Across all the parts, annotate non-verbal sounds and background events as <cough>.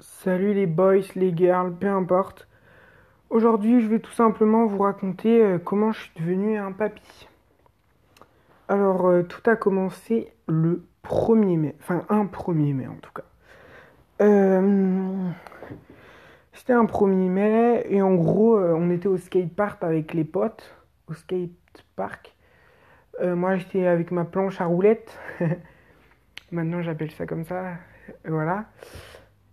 Salut les boys, les girls, peu importe. Aujourd'hui, je vais tout simplement vous raconter euh, comment je suis devenu un papy. Alors, euh, tout a commencé le 1er mai, enfin un 1er mai en tout cas. Euh, C'était un 1er mai et en gros, on était au skatepark avec les potes, au skatepark. Moi, j'étais avec ma planche à roulettes. <laughs> Maintenant, j'appelle ça comme ça. Voilà.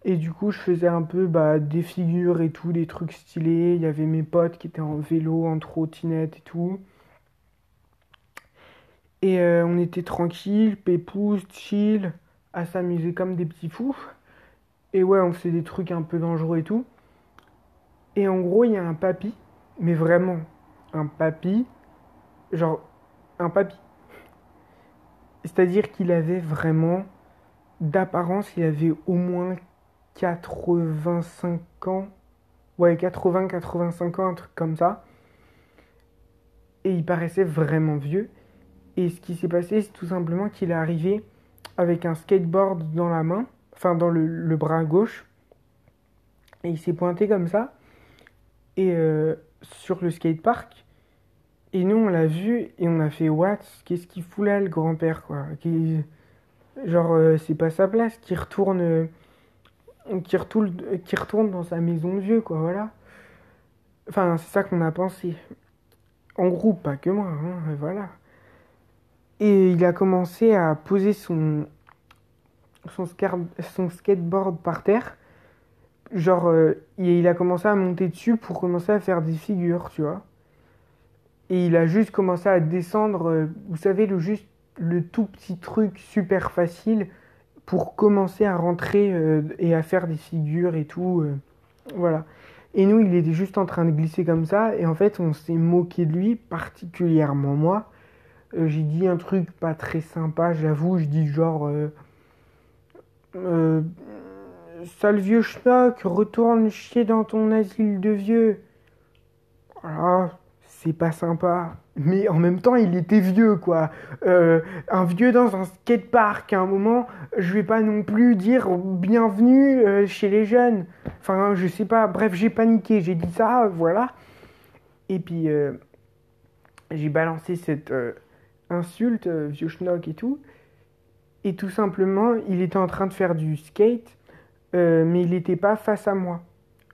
Et du coup, je faisais un peu bah, des figures et tout, des trucs stylés. Il y avait mes potes qui étaient en vélo, en trottinette et tout. Et euh, on était tranquille, pépouze, chill, à s'amuser comme des petits fous. Et ouais, on faisait des trucs un peu dangereux et tout. Et en gros, il y a un papy, mais vraiment, un papy, genre un papy. C'est-à-dire qu'il avait vraiment, d'apparence, il avait au moins 85 ans. Ouais, 80-85 ans, un truc comme ça. Et il paraissait vraiment vieux. Et ce qui s'est passé, c'est tout simplement qu'il est arrivé avec un skateboard dans la main, enfin dans le, bras gauche. Et il s'est pointé comme ça. Et euh, sur le skatepark. Et nous, on l'a vu et on a fait What? Qu'est-ce qu'il fout là, le grand-père, quoi? Genre, euh, c'est pas sa place, qui retourne, euh, qui retourne, dans sa maison de vieux, quoi, voilà. Enfin, c'est ça qu'on a pensé. En groupe, pas que moi, hein, voilà. Et il a commencé à poser son, son skateboard par terre. Genre, euh, et il a commencé à monter dessus pour commencer à faire des figures, tu vois. Et il a juste commencé à descendre, euh, vous savez, le, juste, le tout petit truc super facile pour commencer à rentrer euh, et à faire des figures et tout. euh, voilà. Et nous, il était juste en train de glisser comme ça. Et en fait, on s'est moqué de lui, particulièrement moi. Euh, j'ai dit un truc pas très sympa, j'avoue. Je dis genre... Sale vieux schnock, retourne chier dans ton asile de vieux. Voilà, c'est pas sympa. Mais en même temps, il était vieux, quoi. Euh, un vieux dans un skatepark, à un moment, je vais pas non plus dire bienvenue euh, chez les jeunes. Enfin, je sais pas. Bref, j'ai paniqué, j'ai dit ça, voilà. Et puis, euh, j'ai balancé cette insulte, vieux schnock et tout. Et tout simplement, il était en train de faire du skate, mais il n'était pas face à moi.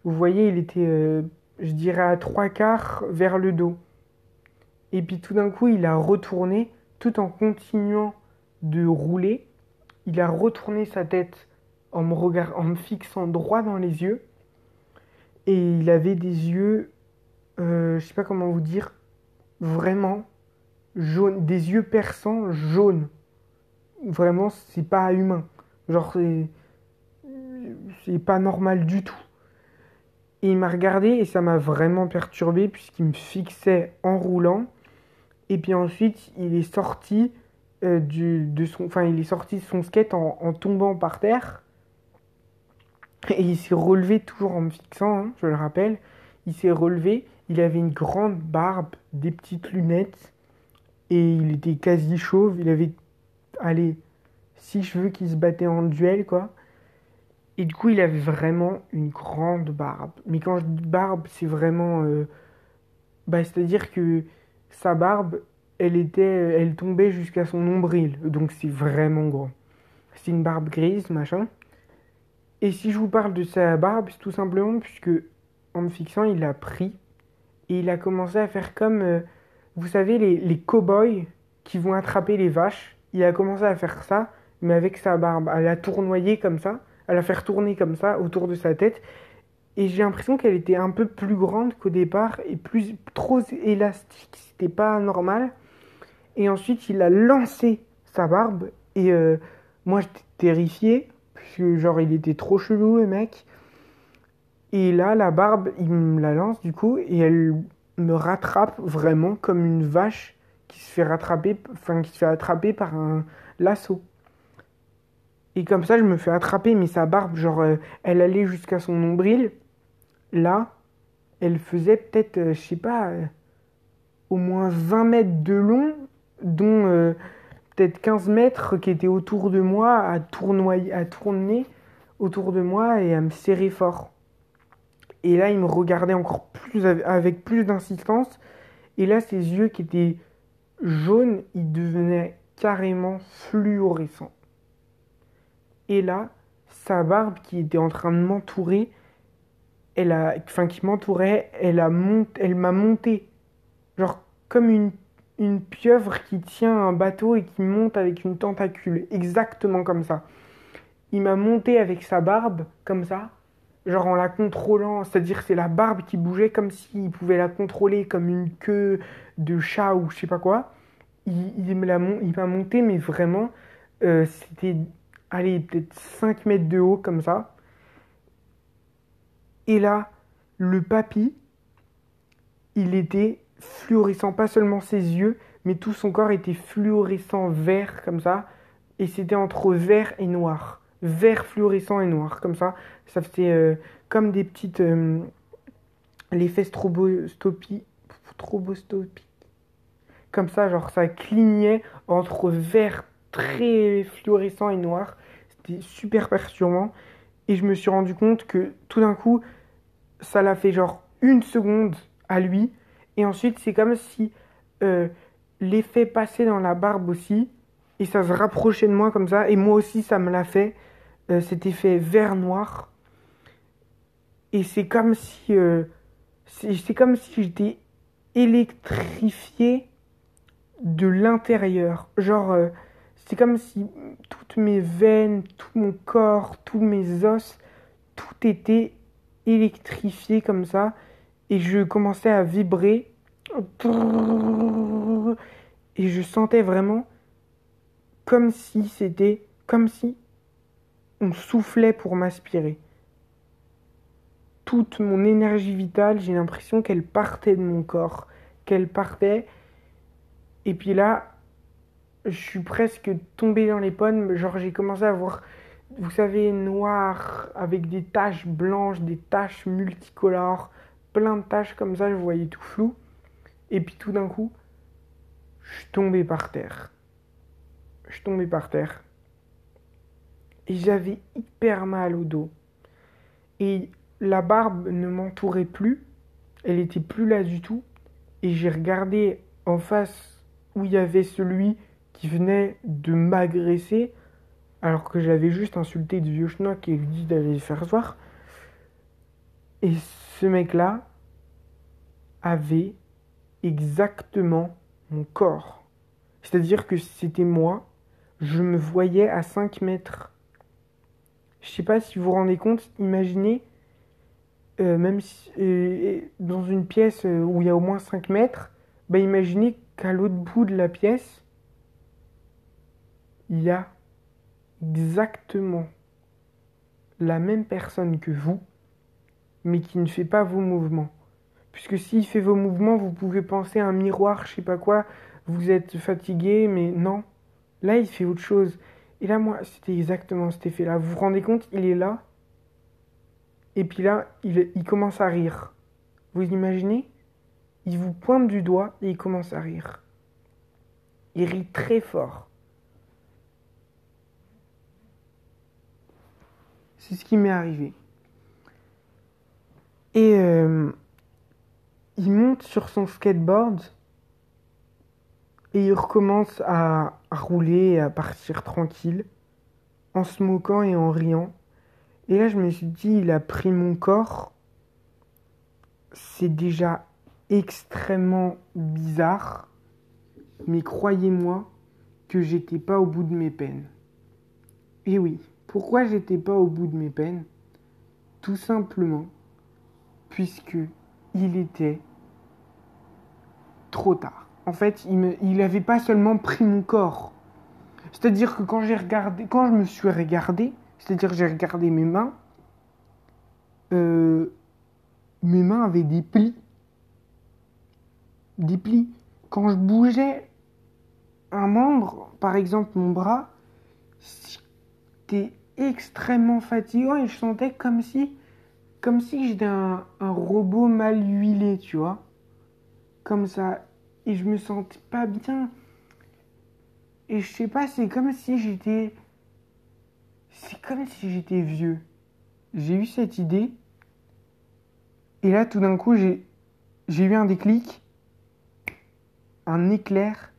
Vous voyez, il était, je dirais, à trois quarts vers le dos. Et puis tout d'un coup, il a retourné, tout en continuant de rouler, il a retourné sa tête en me, en me fixant droit dans les yeux. Et il avait des yeux, euh, je sais pas comment vous dire, vraiment jaunes, des yeux perçants jaunes. Vraiment, c'est pas humain. Genre, c'est pas normal du tout. Et il m'a regardé et ça m'a vraiment perturbé puisqu'il me fixait en roulant. Et puis ensuite, il est sorti euh, du, de son, enfin, il est sorti de son skate en, tombant par terre. Et il s'est relevé toujours en me fixant, hein, je le rappelle. Il s'est relevé. Il avait une grande barbe, des petites lunettes. Et il était quasi chauve. Il avait, allez, six cheveux qui se battaient en duel, quoi. Et du coup, il avait vraiment une grande barbe. Mais quand je dis barbe, c'est vraiment. euh, bah, c'est-à-dire que sa barbe, elle était, elle tombait jusqu'à son nombril. Donc c'est vraiment grand. C'est une barbe grise, machin. Et si je vous parle de sa barbe, c'est tout simplement puisque en me fixant, il l'a pris et il a commencé à faire comme, euh, vous savez, les, les cow-boys qui vont attraper les vaches. Il a commencé à faire ça, mais avec sa barbe, à la tournoyer comme ça, la faire tourner comme ça autour de sa tête. Et j'ai l'impression qu'elle était un peu plus grande qu'au départ et plus trop élastique. C'était pas normal. Et ensuite, il a lancé sa barbe. Et euh, moi, j'étais terrifié. Parce que, genre, il était trop chelou, le mec. Et là, la barbe, il me la lance du coup. Et elle me rattrape vraiment comme une vache qui se fait rattraper, enfin, qui se fait attraper par un lasso. Et comme ça, je me fais attraper. Mais sa barbe, genre, euh, elle allait jusqu'à son nombril. Là, elle faisait peut-être, euh, je sais pas, euh, au moins 20 mètres de long, dont peut-être 15 mètres qui étaient autour de moi à tournoyer, à tourner autour de moi et à me serrer fort. Et là, il me regardait encore plus avec plus d'insistance. Et là, ses yeux qui étaient jaunes, ils devenaient carrément fluorescents. Et là, sa barbe qui était en train de m'entourer, elle a, enfin qui m'entourait, elle a elle m'a monté, genre comme une, une pieuvre qui tient un bateau et qui monte avec une tentacule, exactement comme ça. Il m'a monté avec sa barbe comme ça, genre en la contrôlant, c'est-à-dire c'est la barbe qui bougeait comme s'il pouvait la contrôler comme une queue de chat ou je sais pas quoi. Il, il m'a monté, mais vraiment, euh, c'était, allez, peut-être 5 mètres de haut comme ça. Et là, le papy, il était fluorescent, pas seulement ses yeux, mais tout son corps était fluorescent vert comme ça, et c'était entre vert et noir. Vert fluorescent et noir, comme ça. Ça faisait euh, comme des petites. Euh, l'effet stroboscopie. Stroboscopie. Comme ça, genre ça clignait entre vert très fluorescent et noir. Super perturbant. Et je me suis rendu compte que tout d'un coup, ça l'a fait genre une seconde à lui. Et ensuite, c'est comme si euh, l'effet passait dans la barbe aussi. Et ça se rapprochait de moi comme ça. Et moi aussi, ça me l'a fait. Euh, cet effet vert-noir. Et c'est comme si. Euh, c'est comme si j'étais électrifié de l'intérieur. Genre, c'est comme si toutes mes veines, tout mon corps, tous mes os, tout était électrifié comme ça. Et je commençais à vibrer. Et je sentais vraiment comme si c'était. Comme si on soufflait pour m'aspirer. Toute mon énergie vitale, j'ai l'impression qu'elle partait de mon corps. Qu'elle partait. Et puis là, je suis presque tombé dans les pommes. Genre, j'ai commencé à voir vous savez, noir, avec des taches blanches, des taches multicolores, plein de taches comme ça, je voyais tout flou. Et puis tout d'un coup, je suis tombé par terre. Je suis tombé par terre. Et j'avais hyper mal au dos. Et la barbe ne m'entourait plus. Elle était plus là du tout. Et j'ai regardé en face où il y avait celui qui venait de m'agresser alors que j'avais juste insulté du vieux schnock et lui dit d'aller faire voir. Et ce mec-là avait exactement mon corps. C'est-à-dire que c'était moi, je me voyais à 5 mètres. Je sais pas si vous vous rendez compte, imaginez, euh, même euh, dans une pièce euh, où il y a au moins 5 mètres, bah imaginez qu'à l'autre bout de la pièce, y a exactement la même personne que vous, mais qui ne fait pas vos mouvements. Puisque s'il fait vos mouvements, vous pouvez penser à un miroir, je sais pas quoi, vous êtes fatigué, mais non. Là, il fait autre chose. Et là, moi, c'était exactement cet effet-là. Vous vous rendez compte, il est là, et puis là, il, il commence à rire. Vous imaginez? Il vous pointe du doigt et il commence à rire. Il rit très fort. C'est ce qui m'est arrivé. Et euh, il monte sur son skateboard et il recommence à, rouler et à partir tranquille, en se moquant et en riant. Et là, je me suis dit, il a pris mon corps. C'est déjà extrêmement bizarre, mais croyez-moi que j'étais pas au bout de mes peines. Et oui. Pourquoi j'étais pas au bout de mes peines? Tout simplement puisque il était trop tard. En fait, il me, il avait pas seulement pris mon corps. C'est-à-dire que quand j'ai regardé, quand je me suis regardé, c'est-à-dire j'ai regardé mes mains, euh, mes mains avaient des plis, des plis. Quand je bougeais un membre, par exemple mon bras, c'était extrêmement fatigant et je sentais comme si comme si j'étais un, robot mal huilé, tu vois. Comme ça. Et je me sentais pas bien. Et je sais pas, c'est comme si j'étais. C'est comme si j'étais vieux. j'ai eu cette idée. Et là, tout d'un coup, j'ai eu un déclic, un éclair.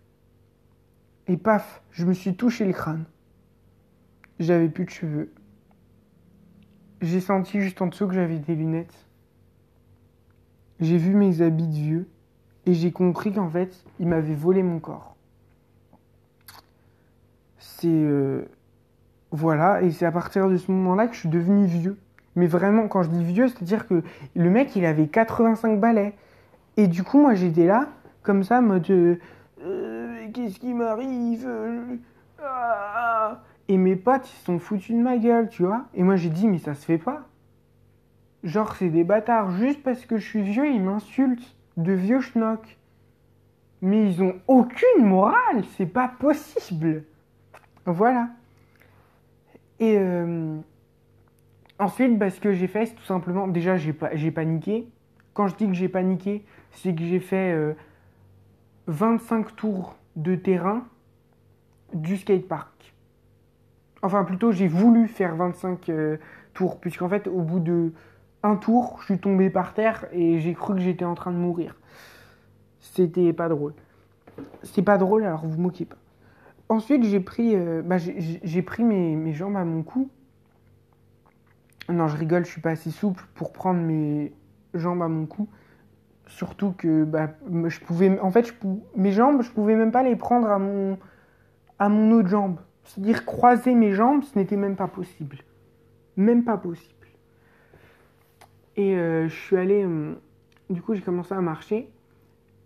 Et paf, je me suis touché le crâne. J'avais plus de cheveux. J'ai senti juste en dessous que j'avais des lunettes. J'ai vu mes habits de vieux. Et j'ai compris qu'en fait, il m'avait volé mon corps. C'est. Euh, voilà, et c'est à partir de ce moment-là que je suis devenu vieux. Mais vraiment, quand je dis vieux, c'est-à-dire que le mec, il avait 85 balais. Et du coup, moi, j'étais là, comme ça, mode. Euh, euh, qu'est-ce qui m'arrive? Ah. Et mes potes, ils se sont foutus de ma gueule, tu vois. Et moi, j'ai dit, mais ça se fait pas. Genre, c'est des bâtards. Juste parce que je suis vieux, ils m'insultent. De vieux schnock. Mais ils ont aucune morale. C'est pas possible. Voilà. Et euh, ensuite, bah, ce que j'ai fait, c'est tout simplement. Déjà, j'ai, paniqué. Quand je dis que j'ai paniqué, c'est que j'ai fait 25 euh, tours de terrain du skatepark. Enfin, plutôt, j'ai voulu faire 25 euh, tours, puisqu'en fait, au bout de un tour, je suis tombé par terre et j'ai cru que j'étais en train de mourir. C'était pas drôle. C'est pas drôle, alors vous moquez pas. Ensuite, j'ai pris, euh, bah, j'ai pris mes, jambes à mon cou. Non, je rigole, je suis pas assez souple pour prendre mes jambes à mon cou. Surtout que bah, je pouvais, en fait, je, mes jambes, je pouvais même pas les prendre à mon, à mon autre jambe. C'est-à-dire croiser mes jambes, ce n'était même pas possible. Même pas possible. Et euh, je suis allé, euh, du coup, j'ai commencé à marcher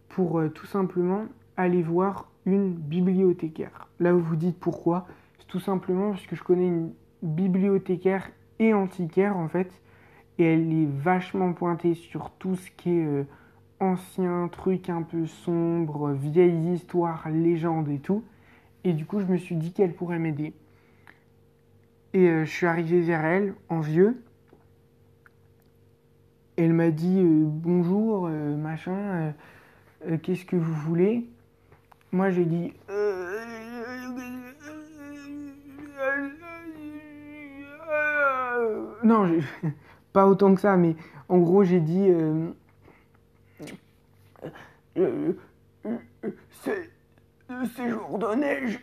pour euh, tout simplement aller voir une bibliothécaire. Là, vous vous dites pourquoi? C'est tout simplement parce que je connais une bibliothécaire et antiquaire en fait, et elle est vachement pointée sur tout ce qui est ancien, truc un peu sombre, vieilles histoires, légendes et tout. Et du coup, je me suis dit qu'elle pourrait m'aider. Et je suis arrivé vers elle en vieux. Elle m'a dit euh, bonjour, euh, machin, euh, qu'est-ce que vous voulez? Moi j'ai dit non, <laughs> pas autant que ça, mais en gros j'ai dit c'est de neige.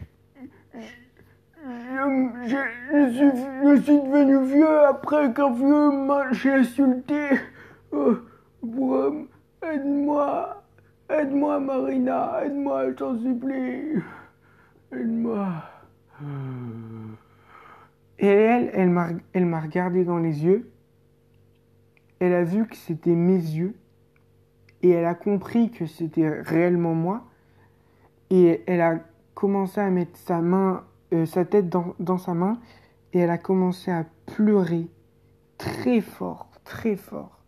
Je, je, suis, devenu vieux après qu'un vieux m'a insulté. Oh, aide-moi, aide-moi Marina, aide-moi, je t'en supplie. Aide-moi. Et elle, elle m'a, elle m'a regardé dans les yeux. Elle a vu que c'était mes yeux. Et elle a compris que c'était réellement moi. Et elle a commencé à mettre sa main, euh, sa tête dans, sa main. Et elle a commencé à pleurer très fort, très fort.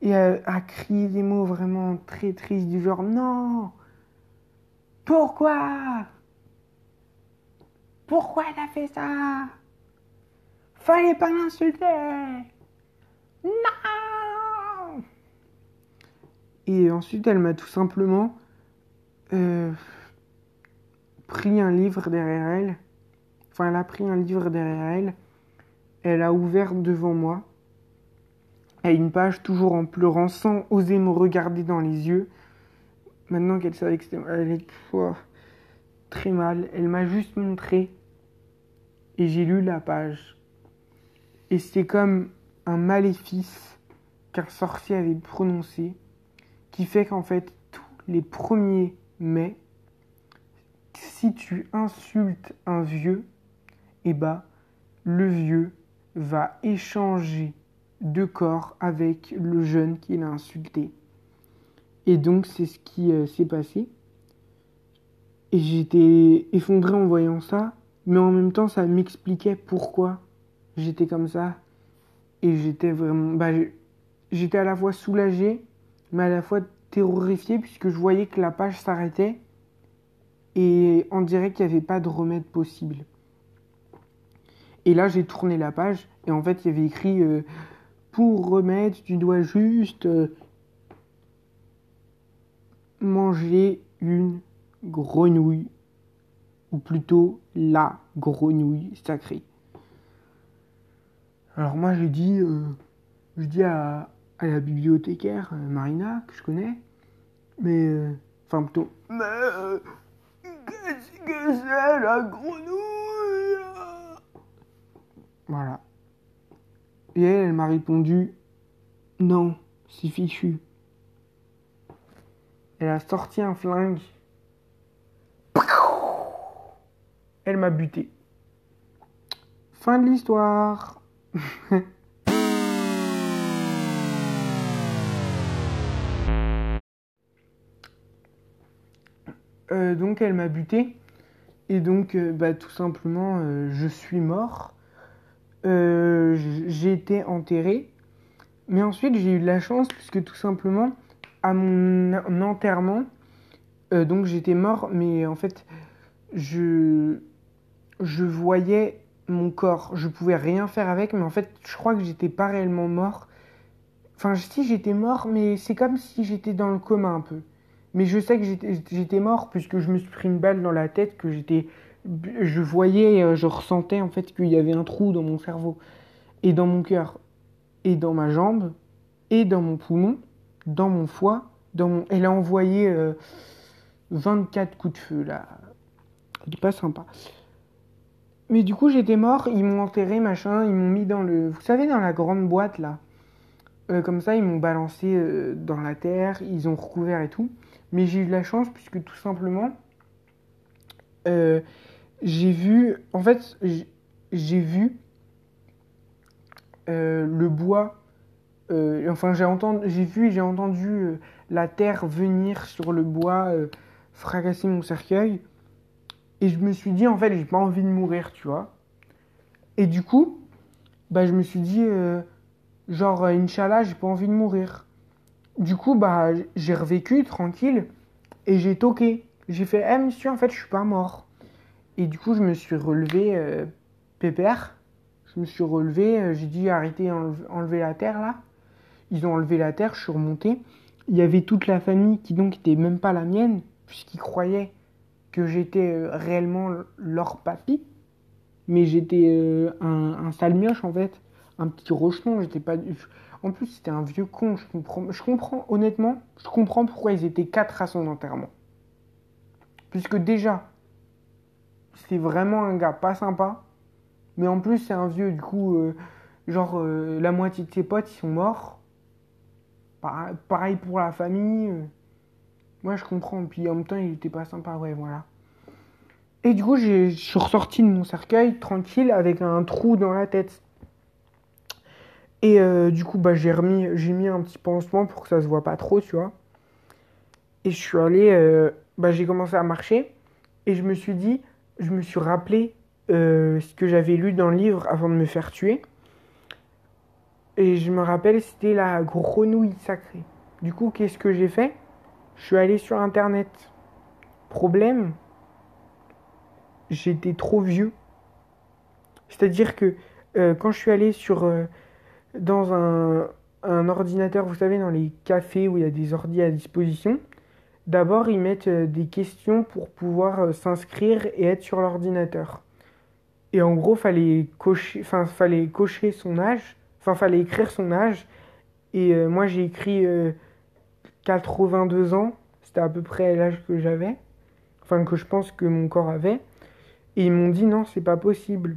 Et à, crier des mots vraiment très tristes du genre non! Pourquoi! Pourquoi a fait ça! Fallait pas l'insulter! Non! Et ensuite elle m'a tout simplement euh, pris un livre derrière elle. Enfin elle a pris un livre derrière elle. Elle a ouvert devant moi. À une page, toujours en pleurant, sans oser me regarder dans les yeux. Maintenant qu'elle savait que c'était elle est très mal, elle m'a juste montré. Et j'ai lu la page. Et c'est comme un maléfice qu'un sorcier avait prononcé, qui fait qu'en fait, tous les premiers mai, si tu insultes un vieux, eh bah, le vieux va échanger de corps avec le jeune qui l'a insulté. Et donc c'est ce qui euh, s'est passé. Et j'étais effondré en voyant ça, mais en même temps ça m'expliquait pourquoi j'étais comme ça. Et j'étais vraiment... Bah, j'étais à la fois soulagé, mais à la fois terrorifié, puisque je voyais que la page s'arrêtait. Et on dirait qu'il n'y avait pas de remède possible. Et là j'ai tourné la page, et en fait il y avait écrit... Euh, pour remettre, tu dois juste euh, manger une grenouille, ou plutôt la grenouille sacrée. Alors moi je dis, euh, je dis à, à la bibliothécaire euh, Marina que je connais, mais euh, enfin plutôt. Mais qu'est-ce que c'est la grenouille Voilà. Et elle, elle m'a répondu non, c'est fichu. Elle a sorti un flingue. Elle m'a buté. Fin de l'histoire. <laughs> Euh, donc elle m'a buté. Et donc, euh, bah, tout simplement, euh, je suis mort. j'ai été enterré. Mais ensuite, j'ai eu de la chance puisque tout simplement, à mon enterrement, donc j'étais mort, mais en fait, je, je voyais mon corps. Je pouvais rien faire avec, mais en fait, je crois que j'étais pas réellement mort. Enfin, si j'étais mort, mais c'est comme si j'étais dans le coma un peu. Mais je sais que j'étais mort puisque je me suis pris une balle dans la tête, que j'étais, je voyais, euh, je ressentais en fait qu'il y avait un trou dans mon cerveau et dans mon cœur et dans ma jambe et dans mon poumon, dans mon foie, dans mon. Elle a envoyé 24 euh, coups de feu là. C'est pas sympa. Mais du coup, j'étais mort, ils m'ont enterré, machin, ils m'ont mis dans le. Vous savez, dans la grande boîte là. Euh, comme ça, ils m'ont balancé dans la terre, ils ont recouvert et tout. Mais j'ai eu de la chance puisque tout simplement, euh, j'ai vu. En fait, j'ai vu le bois. enfin, j'ai entendu, j'ai vu j'ai entendu la terre venir sur le bois, fracasser mon cercueil. Et je me suis dit, en fait, j'ai pas envie de mourir, tu vois. Et du coup, bah, je me suis dit, euh, genre, Inch'Allah, j'ai pas envie de mourir. Du coup, bah, j'ai revécu tranquille et j'ai toqué. J'ai fait, eh monsieur, en fait, je suis pas mort. Et du coup, je me suis relevé, euh, pépère. Je me suis relevé, euh, j'ai dit, arrêtez, enlever la terre là. Ils ont enlevé la terre, je suis remonté. Il y avait toute la famille qui donc était même pas la mienne, puisqu'ils croyaient que j'étais euh, réellement leur papy, mais j'étais un, un sale mioche en fait, un petit rocheton, j'étais pas En plus, c'était un vieux con, je comprends, honnêtement, je comprends pourquoi ils étaient quatre à son enterrement. Puisque déjà, c'est vraiment un gars pas sympa, mais en plus, c'est un vieux, du coup, euh, genre, la moitié de ses potes, ils sont morts. Pareil pour la famille. Moi, je comprends. Puis en même temps, il était pas sympa, ouais, voilà. Et du coup, je suis ressorti de mon cercueil tranquille avec un trou dans la tête. Et euh, du coup, bah, j'ai remis, j'ai mis un petit pansement pour que ça se voit pas trop, tu vois. Et je suis allé, euh, bah, j'ai commencé à marcher. Et je me suis dit, je me suis rappelé euh, ce que j'avais lu dans le livre avant de me faire tuer. Et je me rappelle, c'était la grenouille sacrée. Du coup, qu'est-ce que j'ai fait? Je suis allé sur Internet. Problème, j'étais trop vieux. C'est-à-dire que quand je suis allé sur, dans un, ordinateur, vous savez, dans les cafés où il y a des ordi à disposition, d'abord ils mettent euh, des questions pour pouvoir s'inscrire et être sur l'ordinateur. Et en gros, fallait cocher, enfin, fallait cocher son âge, enfin, fallait écrire son âge. Et moi, j'ai écrit 82 ans, c'était à peu près l'âge que j'avais, enfin que je pense que mon corps avait, et ils m'ont dit non, c'est pas possible.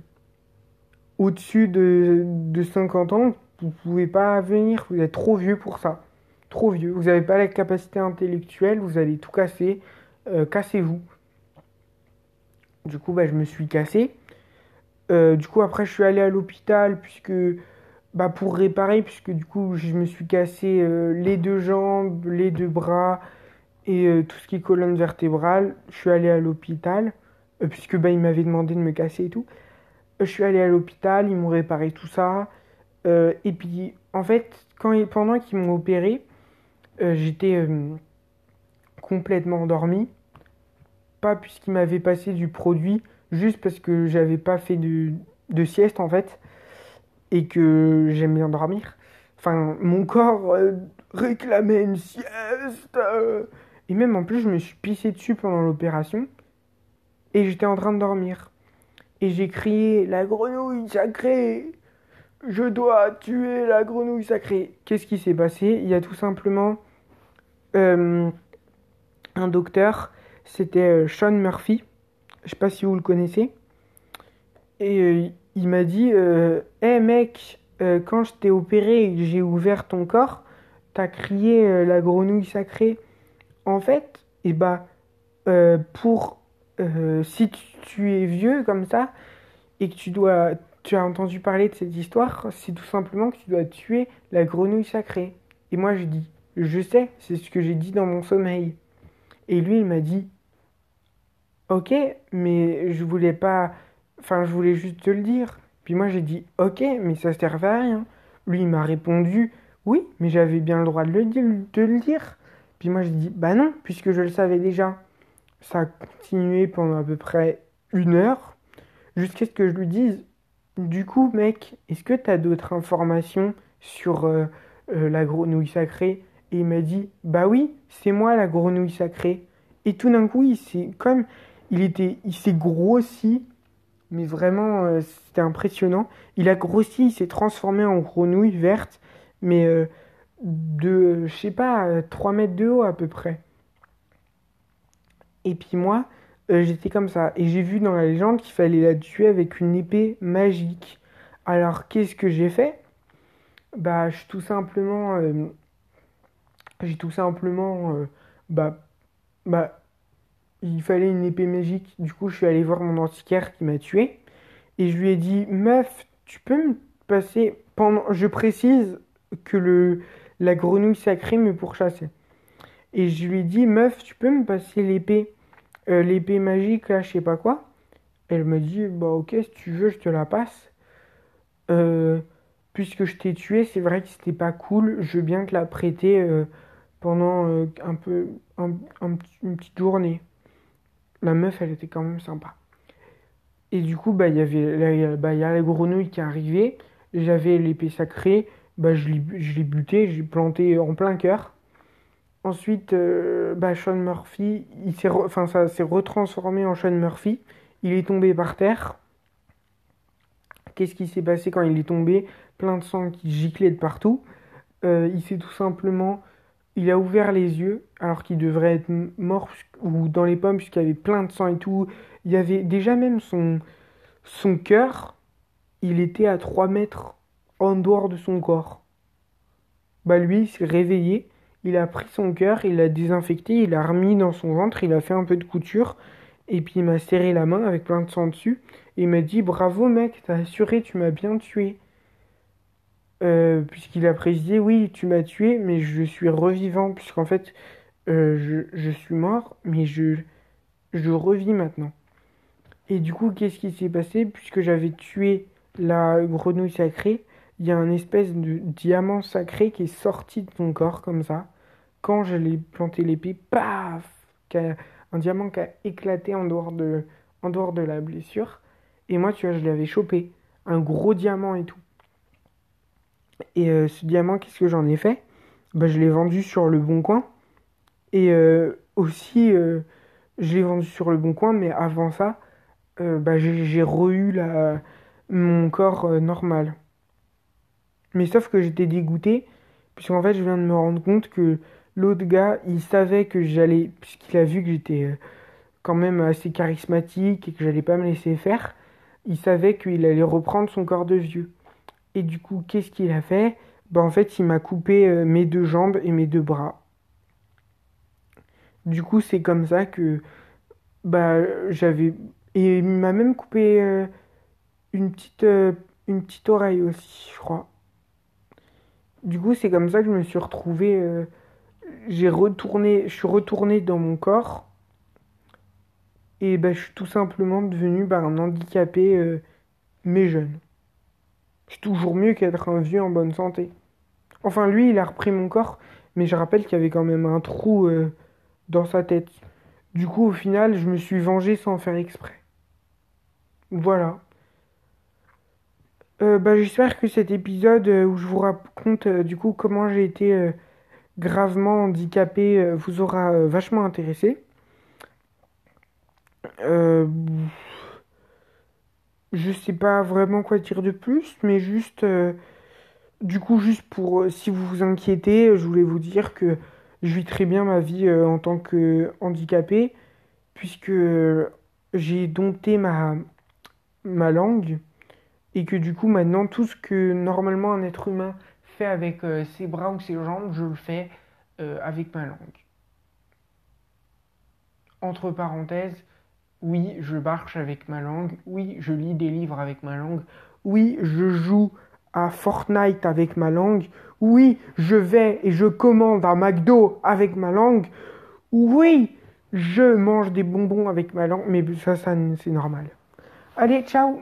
Au-dessus de, de 50 ans, vous pouvez pas venir, vous êtes trop vieux pour ça. Trop vieux, vous n'avez pas la capacité intellectuelle, vous allez tout casser, euh, cassez-vous. Du coup, bah, je me suis cassé. Euh, du coup, après, je suis allé à l'hôpital puisque bah, pour réparer, puisque du coup, je me suis cassé euh, les deux jambes, les deux bras et tout ce qui est colonne vertébrale. Je suis allé à l'hôpital, puisque bah, ils m'avaient demandé de me casser et tout. Je suis allé à l'hôpital, ils m'ont réparé tout ça. et puis, en fait, quand, pendant qu'ils m'ont opéré, j'étais complètement endormi. Pas puisqu'ils m'avaient passé du produit, juste parce que j'avais pas fait de, de sieste en fait et que j'aime bien dormir. Enfin, mon corps euh, réclamait une sieste. et même en plus, je me suis pissé dessus pendant l'opération. Et j'étais en train de dormir. Et j'ai crié La grenouille sacrée je dois tuer la grenouille sacrée. Qu'est-ce qui s'est passé? Il y a tout simplement euh, un docteur, c'était euh, Sean Murphy, je sais pas si vous le connaissez, et euh, il m'a dit Hé hey mec, quand je t'ai opéré et que j'ai ouvert ton corps, t'as crié la grenouille sacrée. En fait, et eh bah, pour si tu es vieux comme ça et que tu dois tu as entendu parler de cette histoire, c'est tout simplement que tu dois tuer la grenouille sacrée. Et moi je dis, je sais, c'est ce que j'ai dit dans mon sommeil. Et lui il m'a dit, ok, mais je voulais pas, enfin je voulais juste te le dire. Puis moi j'ai dit, ok, mais ça servait à rien. Lui il m'a répondu, oui, mais j'avais bien le droit de le, de le dire. Puis moi j'ai dit, bah non, puisque je le savais déjà. Ça a continué pendant à peu près une heure, jusqu'à ce que je lui dise, du coup, mec, est-ce que tu as d'autres informations sur euh, euh, la grenouille sacrée? Et il m'a dit, bah oui, c'est moi la grenouille sacrée. Et tout d'un coup, il s'est comme il était, il s'est grossi, mais vraiment, euh, c'était impressionnant. Il a grossi, il s'est transformé en grenouille verte, mais de, je sais pas, 3 mètres de haut à peu près. Et puis moi, euh, j'étais comme ça. Et j'ai vu dans la légende qu'il fallait la tuer avec une épée magique. Alors qu'est-ce que j'ai fait? Bah, je tout simplement. Euh, j'ai tout simplement. Euh, bah. Bah. Il fallait une épée magique. Du coup, je suis allé voir mon antiquaire qui m'a tué. Et je lui ai dit Meuf, tu peux me passer. Pendant... Je précise que le, la grenouille sacrée me pourchassait. Et je lui ai dit Meuf, tu peux me passer l'épée euh, l'épée magique, là, je sais pas quoi. Elle me dit, bah ok, si tu veux, je te la passe. Euh, puisque je t'ai tué, c'est vrai que c'était pas cool. Je veux bien te la prêter euh, pendant un peu, une petite journée. La meuf, elle était quand même sympa. Et du coup, bah, il y avait, bah, y a la grenouille qui arrivée. J'avais l'épée sacrée. Bah, je l'ai buté, j'ai planté en plein cœur. Ensuite, euh, bah, Sean Murphy, il s'est enfin, ça s'est retransformé en Sean Murphy. Il est tombé par terre. Qu'est-ce qui s'est passé quand il est tombé? Plein de sang qui giclait de partout. Euh, il s'est tout simplement. Il a ouvert les yeux alors qu'il devrait être mort ou dans les pommes puisqu'il y avait plein de sang et tout. Il y avait déjà même son, son cœur. Il était à 3 mètres en dehors de son corps. Bah lui, il s'est réveillé il a pris son cœur, il l'a désinfecté, il l'a remis dans son ventre, il a fait un peu de couture, et puis il m'a serré la main avec plein de sang dessus, et il m'a dit Bravo mec, t'as assuré, tu m'as bien tué. Euh, puisqu'il a précisé Oui, tu m'as tué, mais je suis revivant, puisqu'en fait, euh, je, suis mort, mais je, je revis maintenant. Et du coup, qu'est-ce qui s'est passé? Puisque j'avais tué la grenouille sacrée, il y a un espèce de diamant sacré qui est sorti de ton corps comme ça. Quand je l'ai planté l'épée, paf Un diamant qui a éclaté en dehors, de, en dehors de la blessure. Et moi, tu vois, je l'avais chopé. Un gros diamant et tout. Et euh, ce diamant, qu'est-ce que j'en ai fait? Bah, Je l'ai vendu sur le bon coin. Et euh, aussi, euh, je l'ai vendu sur le bon coin, mais avant ça, bah, j'ai re-eu mon corps normal. Mais sauf que j'étais dégoûté, puisqu'en fait, je viens de me rendre compte que l'autre gars, il savait que j'allais, puisqu'il a vu que j'étais euh, quand même assez charismatique et que j'allais pas me laisser faire, il savait qu'il allait reprendre son corps de vieux. Et du coup, qu'est-ce qu'il a fait? Bah en fait, il m'a coupé euh, mes deux jambes et mes deux bras. Du coup, c'est comme ça que bah j'avais et il m'a même coupé euh, une petite une petite oreille aussi, je crois. Du coup, c'est comme ça que je me suis retrouvé. J'ai retourné, je suis retourné dans mon corps. Et ben, je suis tout simplement devenu bah, un handicapé, euh, mais jeune. C'est toujours mieux qu'être un vieux en bonne santé. Enfin, lui, il a repris mon corps, mais je rappelle qu'il y avait quand même un trou euh, dans sa tête. Du coup, au final, je me suis vengé sans faire exprès. Voilà. Bah, j'espère que cet épisode où je vous raconte du coup comment j'ai été gravement handicapé vous aura vachement intéressé. je sais pas vraiment quoi dire de plus, mais juste, euh, du coup, juste pour, euh, si vous vous inquiétez, je voulais vous dire que je vis très bien ma vie euh, en tant que handicapé, puisque j'ai dompté ma, ma langue, et que du coup, maintenant, tout ce que normalement un être humain avec ses bras ou ses jambes, je le fais avec ma langue. Entre parenthèses, oui, je marche avec ma langue. Oui, je lis des livres avec ma langue. Oui, je joue à Fortnite avec ma langue. Oui, je vais et je commande à McDo avec ma langue. Oui, je mange des bonbons avec ma langue. Mais ça c'est normal. Allez, ciao